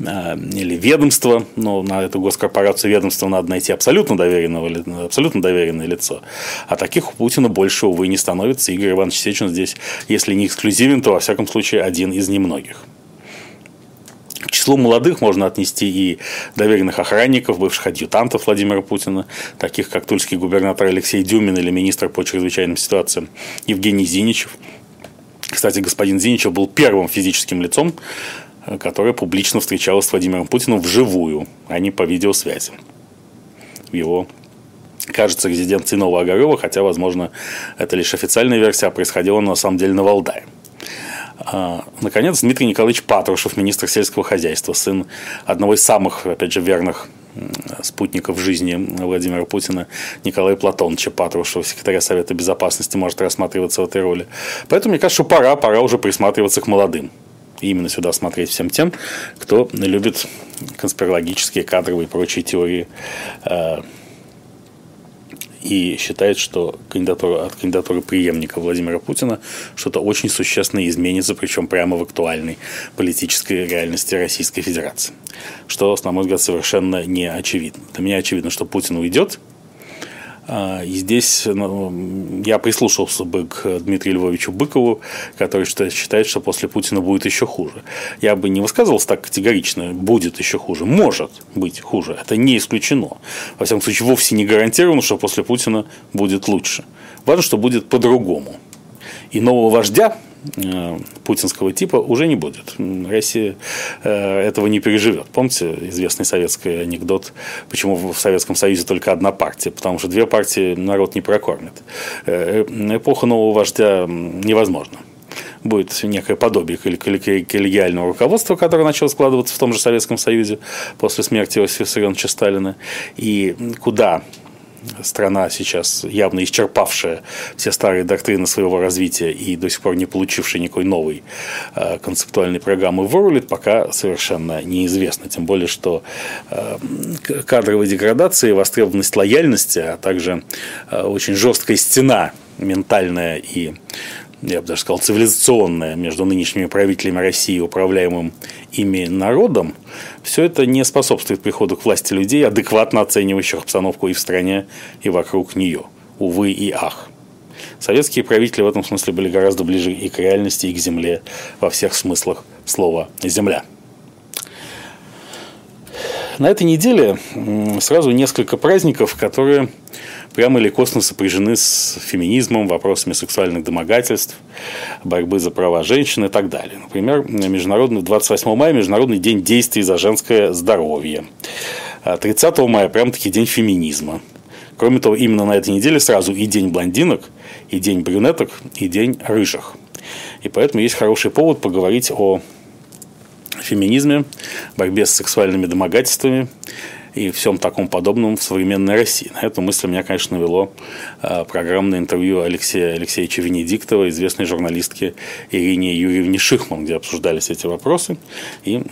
э, или ведомство, но на эту госкорпорацию ведомства надо найти абсолютно, доверенного, абсолютно доверенное лицо. А таких у Путина больше, увы, не становится. Игорь Иванович Сечин здесь, если не эксклюзивен, то, во всяком случае, один из немногих. К числу молодых можно отнести и доверенных охранников, бывших адъютантов Владимира Путина, таких как тульский губернатор Алексей Дюмин или министр по чрезвычайным ситуациям Евгений Зиничев. Кстати, господин Зиничев был первым физическим лицом, которое публично встречалось с Владимиром Путиным вживую, а не по видеосвязи. В его кажется, резиденции Новоогарова, хотя, возможно, это лишь официальная версия, а происходило на самом деле на Валдае. А, наконец, Дмитрий Николаевич Патрушев, министр сельского хозяйства, сын одного из самых, опять же, верных спутников жизни Владимира Путина Николая Платоновича Патрушева, секретаря Совета Безопасности, может рассматриваться в этой роли. Поэтому, мне кажется, что пора, пора уже присматриваться к молодым. Именно сюда смотреть всем тем, кто любит конспирологические, кадровые и прочие теории а, и считает, что кандидатура, от кандидатуры преемника Владимира Путина что-то очень существенно изменится, причем прямо в актуальной политической реальности Российской Федерации. Что, на мой взгляд, совершенно не очевидно. Для меня очевидно, что Путин уйдет, и здесь ну, я прислушался бы к Дмитрию Львовичу Быкову, который считает, что после Путина будет еще хуже. Я бы не высказывался так категорично, будет еще хуже. Может быть хуже. Это не исключено. Во всяком случае, вовсе не гарантировано, что после Путина будет лучше. Важно, что будет по-другому. И нового вождя Э, путинского типа уже не будет. Россия э, этого не переживет. Помните известный советский анекдот, почему в Советском Союзе только одна партия? Потому что две партии народ не прокормит. Э, эпоха нового вождя невозможна будет некое подобие коллегиального руководства, которое начало складываться в том же Советском Союзе после смерти Иосифа Виссарионовича Сталина, и куда страна сейчас явно исчерпавшая все старые доктрины своего развития и до сих пор не получившая никакой новой э, концептуальной программы вырулит, пока совершенно неизвестно. Тем более, что э, кадровая деградация, востребованность лояльности, а также э, очень жесткая стена ментальная и я бы даже сказал, цивилизационная между нынешними правителями России, управляемым ими народом, все это не способствует приходу к власти людей, адекватно оценивающих обстановку и в стране, и вокруг нее. Увы и ах. Советские правители в этом смысле были гораздо ближе и к реальности, и к земле во всех смыслах слова «земля». На этой неделе сразу несколько праздников, которые прямо или косвенно сопряжены с феминизмом, вопросами сексуальных домогательств, борьбы за права женщин и так далее. Например, международный, 28 мая – Международный день действий за женское здоровье. 30 а мая – прям-таки день феминизма. Кроме того, именно на этой неделе сразу и день блондинок, и день брюнеток, и день рыжих. И поэтому есть хороший повод поговорить о феминизме, борьбе с сексуальными домогательствами и всем таком подобном в современной России. На эту мысль меня, конечно, навело а, программное интервью Алексея Алексеевича Венедиктова, известной журналистки Ирине Юрьевне Шихман, где обсуждались эти вопросы. И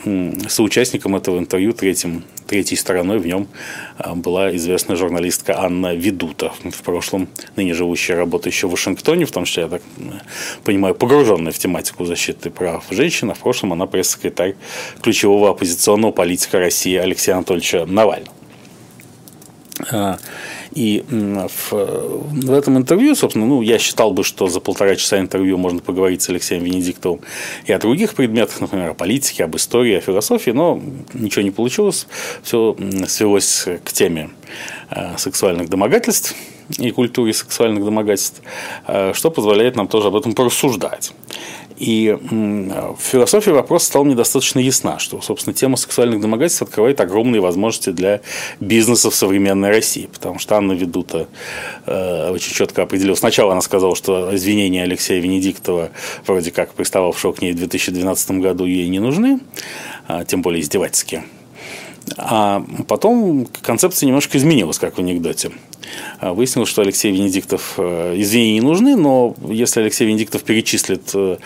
соучастником этого интервью, третьим, третьей стороной в нем а, была известная журналистка Анна Ведута, в прошлом ныне живущая, работающая в Вашингтоне, в том числе, я так понимаю, погруженная в тематику защиты прав женщин, а в прошлом она пресс-секретарь ключевого оппозиционного политика России Алексея Анатольевича Навального. А, и в, в этом интервью, собственно, ну, я считал бы, что за полтора часа интервью можно поговорить с Алексеем Венедиктовым и о других предметах, например, о политике, об истории, о философии, но ничего не получилось. Все свелось к теме а, сексуальных домогательств и культуре сексуальных домогательств, а, что позволяет нам тоже об этом порассуждать. И в философии вопрос стал мне достаточно ясна, что, собственно, тема сексуальных домогательств открывает огромные возможности для бизнеса в современной России, потому что Анна Ведута э, очень четко определила. Сначала она сказала, что извинения Алексея Венедиктова, вроде как пристававшего к ней в 2012 году, ей не нужны, а, тем более издевательские. А потом концепция немножко изменилась, как в анекдоте. А, выяснилось, что Алексей Венедиктов э, извинения не нужны, но если Алексей Венедиктов перечислит э,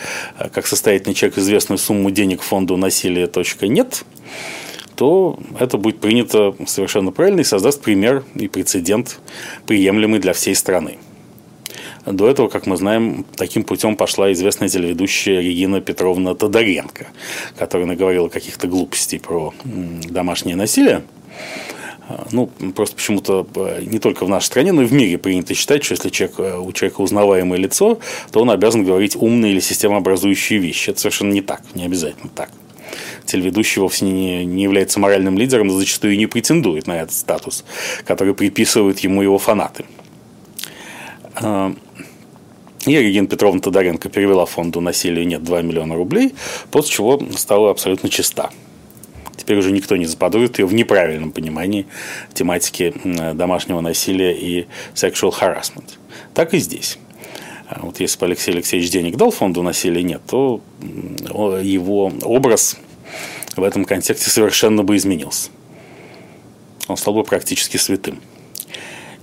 как состоятельный человек известную сумму денег фонду насилия.нет, то это будет принято совершенно правильно и создаст пример и прецедент, приемлемый для всей страны. До этого, как мы знаем, таким путем пошла известная телеведущая Регина Петровна Тодоренко, которая наговорила каких-то глупостей про домашнее насилие. Ну, просто почему-то э, не только в нашей стране, но и в мире принято считать, что если человек, э, у человека узнаваемое лицо, то он обязан говорить умные или системообразующие вещи. Это совершенно не так, не обязательно так. телеведущий вовсе не, не является моральным лидером и зачастую не претендует на этот статус, который приписывают ему его фанаты. А, и Регина Петровна Тодоренко перевела фонду «Насилию нет» 2 миллиона рублей, после чего стала абсолютно чиста. Теперь уже никто не заподозрит ее в неправильном понимании тематики домашнего насилия и sexual harassment. Так и здесь. А вот если бы Алексей Алексеевич денег дал фонду насилия нет, то его образ в этом контексте совершенно бы изменился. Он стал бы практически святым.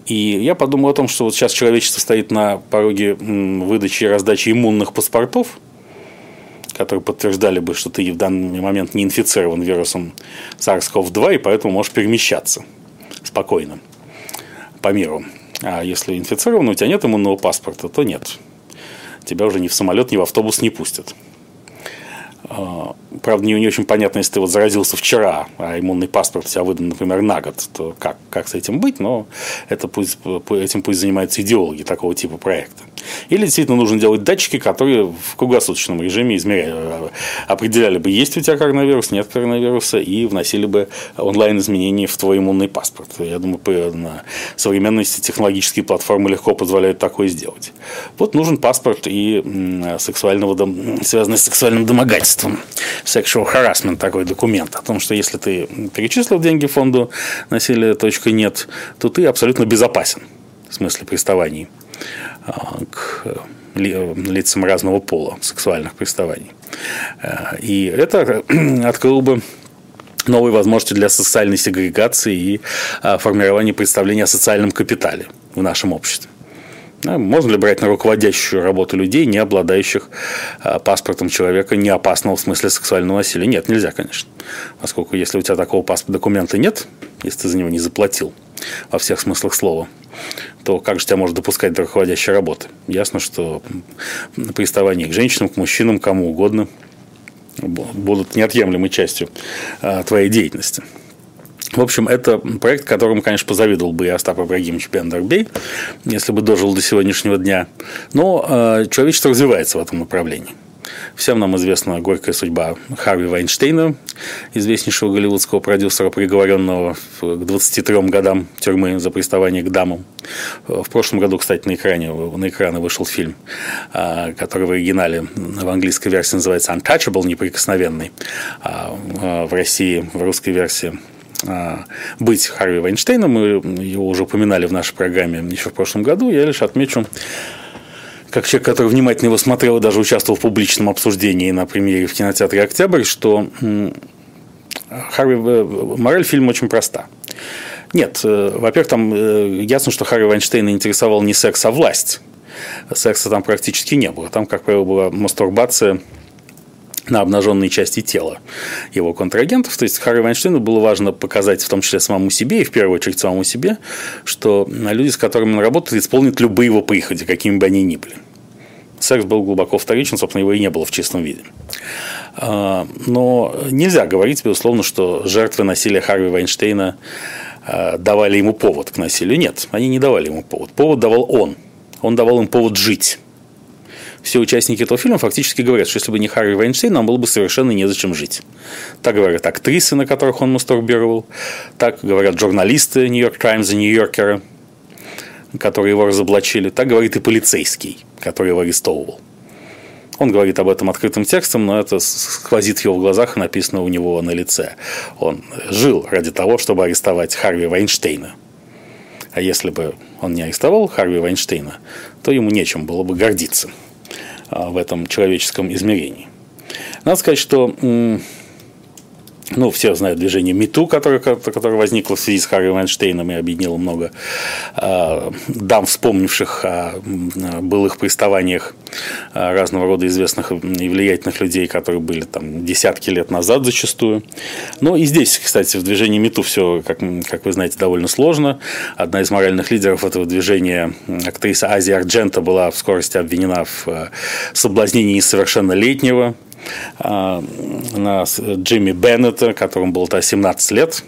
И я подумал о том, что вот сейчас человечество стоит на пороге выдачи и раздачи иммунных паспортов, которые подтверждали бы, что ты в данный момент не инфицирован вирусом SARS-CoV-2, и поэтому можешь перемещаться спокойно по миру. А если инфицирован, у тебя нет иммунного паспорта, то нет. Тебя уже ни в самолет, ни в автобус не пустят. А, правда, не, не очень понятно, если ты вот заразился вчера, а иммунный паспорт у тебя выдан, например, на год, то как, как с этим быть? Но это пусть, этим пусть занимаются идеологи такого типа проекта. Или действительно нужно делать датчики, которые в круглосуточном режиме измеряли, э, определяли бы, есть у тебя коронавирус, нет коронавируса, и вносили бы онлайн-изменения в твой иммунный паспорт. Я думаю, на современности технологические платформы легко позволяют такое сделать. Вот нужен паспорт и сексуального, связанный с сексуальным домогательством. Sexual harassment такой документ. О том, что если ты перечислил деньги фонду насилия .нет, то ты абсолютно безопасен в смысле приставаний. А, к лицам разного пола, сексуальных приставаний. А, и это открыло бы новые возможности для социальной сегрегации и а, формирования представления о социальном капитале в нашем обществе. Можно ли брать на руководящую работу людей, не обладающих паспортом человека, не опасного в смысле сексуального насилия? Нет, нельзя, конечно. Поскольку если у тебя такого паспорта документа нет, если ты за него не заплатил во всех смыслах слова, то как же тебя можно допускать до руководящей работы? Ясно, что приставание к женщинам, к мужчинам, кому угодно будут неотъемлемой частью а, твоей деятельности. В общем, это проект, которому, конечно, позавидовал бы и Остап Ибрагимович Бендербей, если бы дожил до сегодняшнего дня. Но э, человечество развивается в этом направлении. Всем нам известна горькая судьба Харви Вайнштейна, известнейшего голливудского продюсера, приговоренного к 23 годам тюрьмы за приставание к дамам. В прошлом году, кстати, на экране, на экраны вышел фильм, а, который в оригинале в английской версии называется Untouchable, неприкосновенный, а, а в России в русской версии быть Харви Вайнштейном. Мы его уже упоминали в нашей программе еще в прошлом году. Я лишь отмечу как человек, который внимательно его смотрел и даже участвовал в публичном обсуждении на премьере в кинотеатре «Октябрь», что Харви, э, мораль фильма очень проста. Нет, э, во-первых, там э, ясно, что Харри Вайнштейна интересовал не секс, а власть. Секса там практически не было. Там, как правило, была мастурбация на обнаженные части тела его контрагентов. То есть Харри Вайнштейну было важно показать, в том числе самому себе и в первую очередь самому себе, что люди, с которыми он работает, исполнят любые его приходи, какими бы они ни были. Секс был глубоко вторичен, собственно, его и не было в чистом виде. А, но нельзя говорить, безусловно, что жертвы насилия Харви Вайнштейна а, давали ему повод к насилию. Нет, они не давали ему повод. Повод давал он. Он давал им повод жить все участники этого фильма фактически говорят, что если бы не Харри Вайнштейн, нам было бы совершенно незачем жить. Так говорят актрисы, на которых он мастурбировал, так говорят журналисты Нью-Йорк Таймс и Нью-Йоркера, которые его разоблачили, так говорит и полицейский, который его арестовывал. Он говорит об этом открытым текстом, но это сквозит в его глазах и написано у него на лице. Он жил ради того, чтобы арестовать Харви Вайнштейна. А если бы он не арестовал Харви Вайнштейна, то ему нечем было бы гордиться. А, в этом человеческом измерении. Надо сказать, что ну, все знают движение МИТУ, которое, которое возникло в связи с Харри Вайнштейном и объединило много э, дам, вспомнивших о былых приставаниях разного рода известных и влиятельных людей, которые были там десятки лет назад зачастую. Но и здесь, кстати, в движении МИТУ все, как, как вы знаете, довольно сложно. Одна из моральных лидеров этого движения, актриса Ази Арджента, была в скорости обвинена в соблазнении несовершеннолетнего а, на Джимми Беннета, которому было то 17 лет,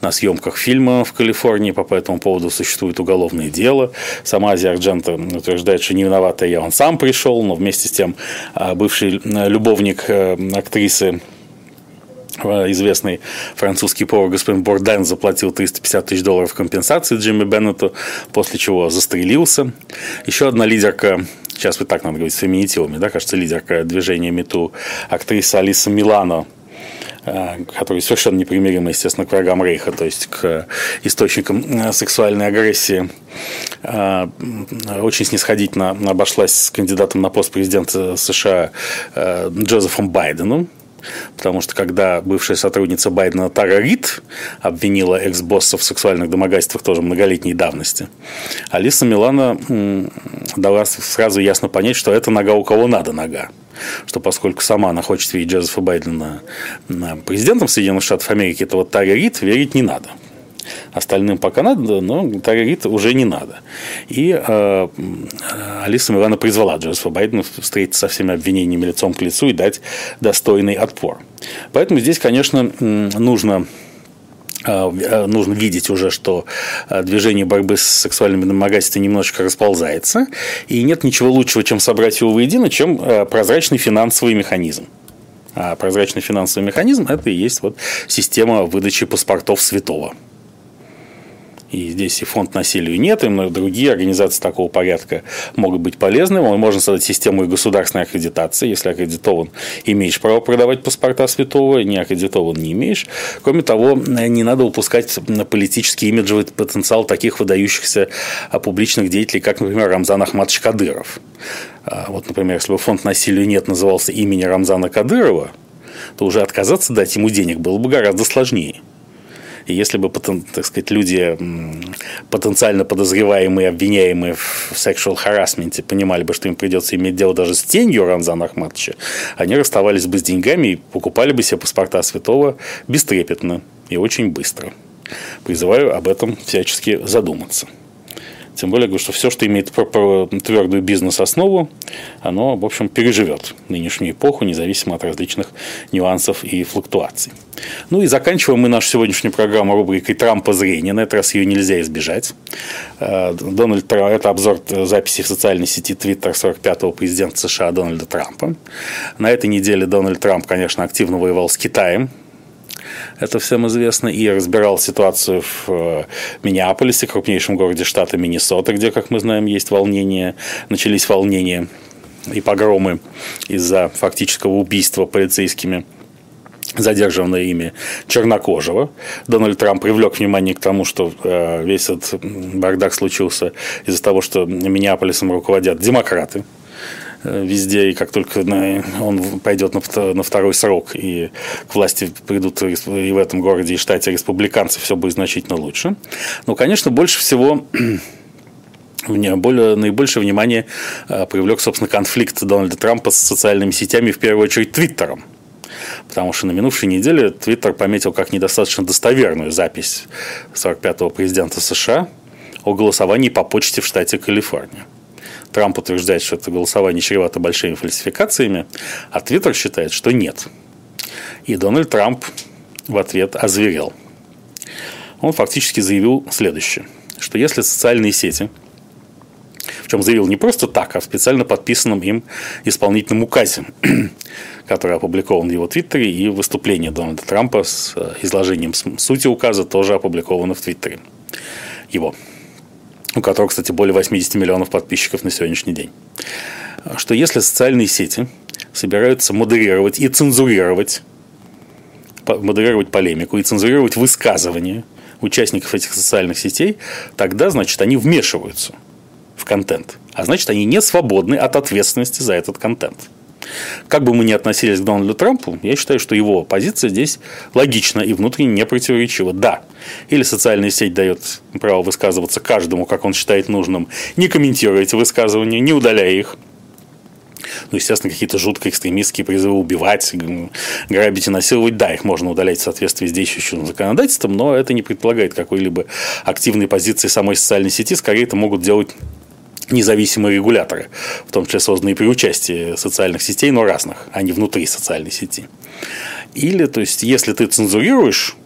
на съемках фильма в Калифорнии. По этому поводу существует уголовное дело. Сама Азия Арджента утверждает, что не виновата я, он сам пришел, но вместе с тем а, бывший любовник э, актрисы Э, известный французский повар господин Борден заплатил 350 тысяч долларов компенсации Джимми Беннету, после чего застрелился. Еще одна лидерка сейчас вот так надо говорить с феминитивами, да, кажется, лидерка движения МИТУ, актриса Алиса Милано, э, который совершенно непримирима, естественно, к врагам Рейха, то есть к источникам э, сексуальной агрессии, очень снисходительно обошлась с кандидатом на пост президента США Джозефом Байденом, Потому что когда бывшая сотрудница Байдена Тара Рид обвинила экс-босса в сексуальных домогательствах тоже многолетней давности, Алиса Милана дала сразу ясно понять, что это нога у кого надо нога что поскольку сама она хочет видеть Джозефа Байдена президентом Соединенных Штатов Америки, то вот Таре Рид верить не надо. Остальным пока надо, но Тарарит уже не надо. И э, Алиса Милана призвала Джозефа Байдена встретиться со всеми обвинениями лицом к лицу и дать достойный отпор. Поэтому здесь, конечно, нужно э, нужно видеть уже, что э, движение борьбы с сексуальными домогательствами немножечко расползается, и нет ничего лучшего, чем собрать его воедино, чем э, прозрачный финансовый механизм. А прозрачный финансовый механизм – это и есть вот система выдачи паспортов святого – и здесь и фонд насилию нет, и другие организации такого порядка могут быть полезны. Можно создать систему и государственной аккредитации. Если аккредитован, имеешь право продавать паспорта святого, не аккредитован, не имеешь. Кроме того, не надо упускать политический имиджевый потенциал таких выдающихся а, публичных деятелей, как, например, Рамзан Ахматович Кадыров. А, вот, например, если бы фонд насилию нет назывался имени Рамзана Кадырова, то уже отказаться дать ему денег было бы гораздо сложнее. И если бы, так сказать, люди, потенциально подозреваемые, обвиняемые в sexual harassment понимали бы, что им придется иметь дело даже с тенью Рамзана Ахматовича, они расставались бы с деньгами и покупали бы себе паспорта святого бестрепетно и очень быстро. Призываю об этом всячески задуматься. Тем более, говорю, что все, что имеет твердую бизнес-основу, оно, в общем, переживет нынешнюю эпоху, независимо от различных нюансов и флуктуаций. Ну и заканчиваем мы нашу сегодняшнюю программу рубрикой «Трампа зрения». На этот раз ее нельзя избежать. Э, Дональд Трамп, это обзор записи в социальной сети Твиттер 45-го президента США Дональда Трампа. На этой неделе Дональд Трамп, конечно, активно воевал с Китаем, это всем известно, и разбирал ситуацию в э, Миннеаполисе, крупнейшем городе штата Миннесота, где, как мы знаем, есть волнения, начались волнения и погромы из-за фактического убийства полицейскими задержанного ими чернокожего. Дональд Трамп привлек внимание к тому, что э, весь этот бардак случился из-за того, что Миннеаполисом руководят демократы. Э, везде, и как только он пойдет на второй срок, и к власти придут и в этом городе, и штате республиканцы, все будет значительно лучше. Но, конечно, больше всего более, наибольшее внимание э, привлек, собственно, конфликт Дональда Трампа с социальными сетями, в первую очередь Твиттером. Потому что на минувшей неделе Твиттер пометил как недостаточно достоверную запись 45-го президента США о голосовании по почте в штате Калифорния. Трамп утверждает, что это голосование чревато большими фальсификациями, а Твиттер считает, что нет. И Дональд Трамп в ответ озверел. Он фактически заявил следующее, что если социальные сети, в чем заявил не просто так, а в специально подписанном им исполнительном указе, который опубликован в его твиттере, и выступление Дональда Трампа с э, изложением сути указа тоже опубликовано в твиттере его у которого, кстати, более 80 миллионов подписчиков на сегодняшний день, что если социальные сети собираются модерировать и цензурировать, модерировать полемику и цензурировать высказывания участников этих социальных сетей, тогда, значит, они вмешиваются в контент. А значит, они не свободны от ответственности за этот контент. Как бы мы ни относились к Дональду Трампу, я считаю, что его позиция здесь логична и внутренне не противоречива. Да, или социальная сеть дает право высказываться каждому, как он считает нужным, не комментируя эти высказывания, не удаляя их. Ну, естественно, какие-то жутко экстремистские призывы убивать, грабить и насиловать, да, их можно удалять в соответствии с действующим законодательством, но это не предполагает какой-либо активной позиции самой социальной сети, скорее это могут делать независимые регуляторы, в том числе созданные при участии социальных сетей, но разных, а не внутри социальной сети. Или, то есть, если ты цензурируешь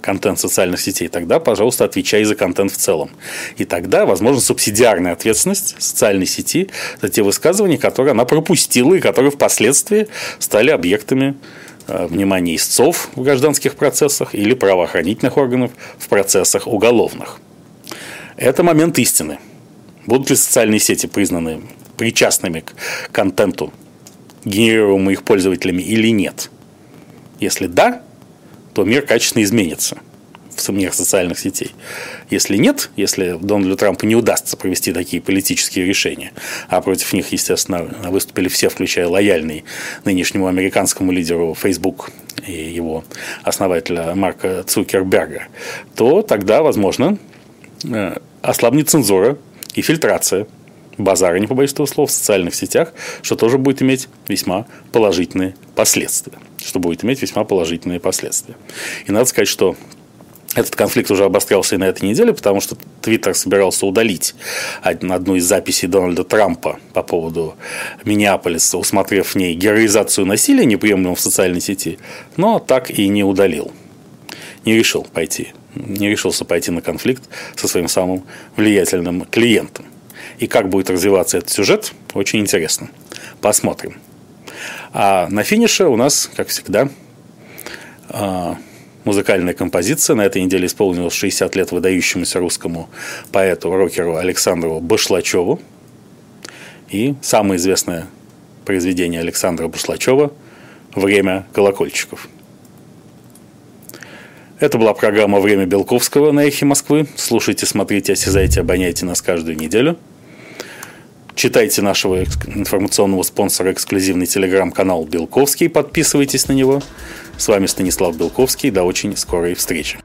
контент социальных сетей, тогда, пожалуйста, отвечай за контент в целом. И тогда, возможно, субсидиарная ответственность социальной сети за те высказывания, которые она пропустила и которые впоследствии стали объектами э, внимание истцов в гражданских процессах или правоохранительных органов в процессах уголовных. Это момент истины. Будут ли социальные сети признаны причастными к контенту, генерируемому их пользователями или нет? Если да, то мир качественно изменится в мир социальных сетей. Если нет, если Дональду Трампу не удастся провести такие политические решения, а против них, естественно, выступили все, включая лояльный нынешнему американскому лидеру Facebook и его основателя Марка Цукерберга, то тогда, возможно, э, ослабнет цензура и фильтрация базара, не побоюсь этого слова, в социальных сетях, что тоже будет иметь весьма положительные последствия. Что будет иметь весьма положительные последствия. И надо сказать, что этот конфликт уже обострялся и на этой неделе, потому что Твиттер собирался удалить одну из записей Дональда Трампа по поводу Миннеаполиса, усмотрев в ней героизацию насилия, неприемлемого в социальной сети, но так и не удалил. Не решил пойти, не решился пойти на конфликт со своим самым влиятельным клиентом. И как будет развиваться этот сюжет, очень интересно. Посмотрим. А на финише у нас, как всегда, а, музыкальная композиция. На этой неделе исполнилось 60 лет выдающемуся русскому поэту, рокеру Александру Башлачеву. И самое известное произведение Александра Башлачева «Время колокольчиков». Это была программа «Время Белковского» на «Эхе Москвы». Слушайте, смотрите, осязайте, обоняйте нас каждую неделю. Читайте нашего информационного спонсора эксклюзивный телеграм-канал «Белковский», подписывайтесь на него. С вами Станислав Белковский. До очень скорой встречи.